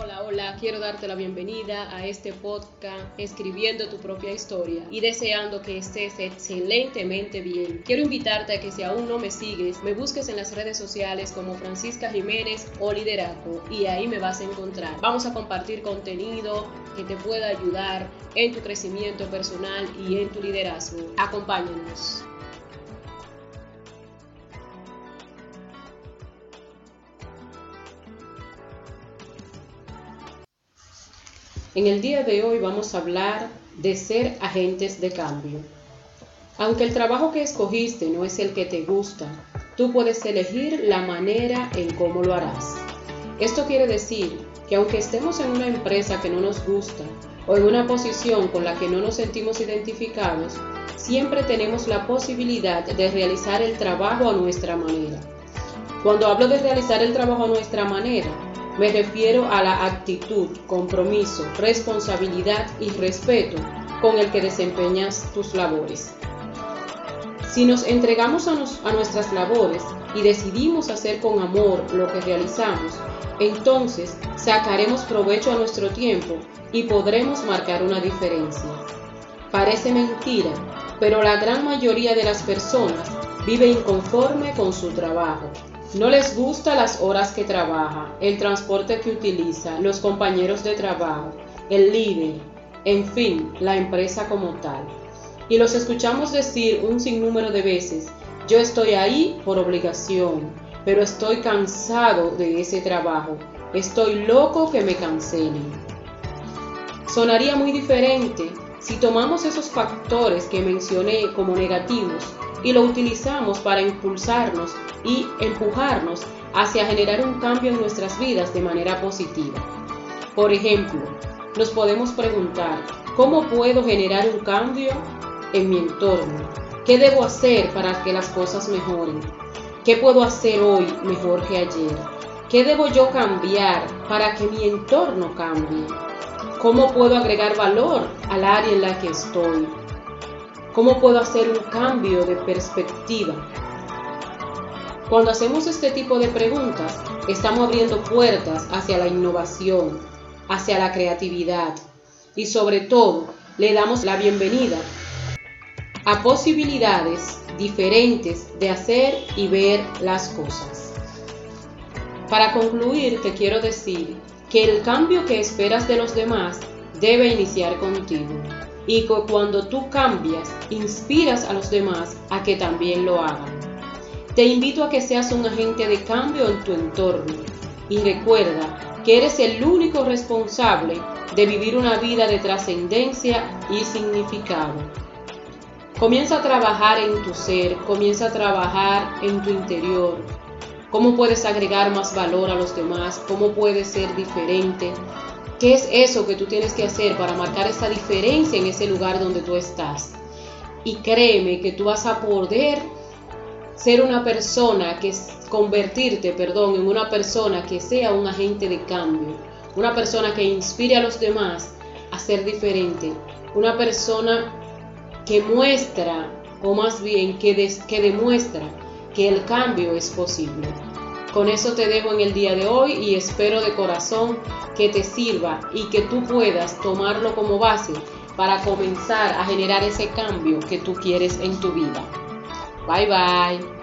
Hola, hola, quiero darte la bienvenida a este podcast Escribiendo tu propia historia y deseando que estés excelentemente bien. Quiero invitarte a que si aún no me sigues, me busques en las redes sociales como Francisca Jiménez o Liderazgo y ahí me vas a encontrar. Vamos a compartir contenido que te pueda ayudar en tu crecimiento personal y en tu liderazgo. Acompáñanos. En el día de hoy vamos a hablar de ser agentes de cambio. Aunque el trabajo que escogiste no es el que te gusta, tú puedes elegir la manera en cómo lo harás. Esto quiere decir que aunque estemos en una empresa que no nos gusta o en una posición con la que no nos sentimos identificados, siempre tenemos la posibilidad de realizar el trabajo a nuestra manera. Cuando hablo de realizar el trabajo a nuestra manera, me refiero a la actitud, compromiso, responsabilidad y respeto con el que desempeñas tus labores. Si nos entregamos a, a, nuestras labores y decidimos hacer con amor lo que realizamos, entonces sacaremos provecho a nuestro tiempo y podremos marcar una diferencia. Parece mentira, pero la gran mayoría de las personas vive inconforme con su trabajo no les gusta las horas que trabaja, el transporte que utiliza, los compañeros de trabajo, el líder, en fin, la empresa como tal. Y los escuchamos decir un sinnúmero de veces, yo estoy ahí por obligación, pero estoy cansado de ese trabajo, estoy loco que me cancelen. Sonaría muy diferente si tomamos esos factores que mencioné como negativos y lo utilizamos para impulsarnos y empujarnos hacia generar un cambio en nuestras vidas de manera positiva. Por ejemplo, nos podemos preguntar, ¿cómo puedo generar un cambio en mi entorno? ¿Qué debo hacer para que las cosas mejoren? ¿Qué puedo hacer hoy mejor que ayer? ¿Qué debo yo cambiar para que mi entorno cambie? ¿Cómo puedo agregar valor al área en la que estoy? ¿Cómo puedo hacer un cambio de perspectiva? Cuando hacemos este tipo de preguntas, estamos abriendo puertas hacia la innovación, hacia la creatividad y sobre todo le damos la bienvenida a posibilidades diferentes de hacer y ver las cosas. Para concluir, te quiero decir que el cambio que esperas de los demás debe iniciar contigo y cuando tú cambias, inspiras a los demás a que también lo hagan. Te invito a que seas un agente de cambio en tu entorno y recuerda que eres el único responsable de vivir una vida de trascendencia y significado. Comienza a trabajar en tu ser, comienza a trabajar en tu interior. ¿Cómo puedes agregar más valor a los demás? ¿Cómo puedes ser diferente? ¿Qué es eso que tú tienes que hacer para marcar esa diferencia en ese lugar donde tú estás? Y créeme que tú vas a poder ser una persona que es convertirte, perdón, en una persona que sea un agente de cambio, una persona que inspire a los demás a ser diferente, una persona que muestra, o más bien que, que demuestra que el cambio es posible. Con eso te dejo en el día de hoy y espero de corazón que te sirva y que tú puedas tomarlo como base para comenzar a generar ese cambio que tú quieres en tu vida. Bye bye.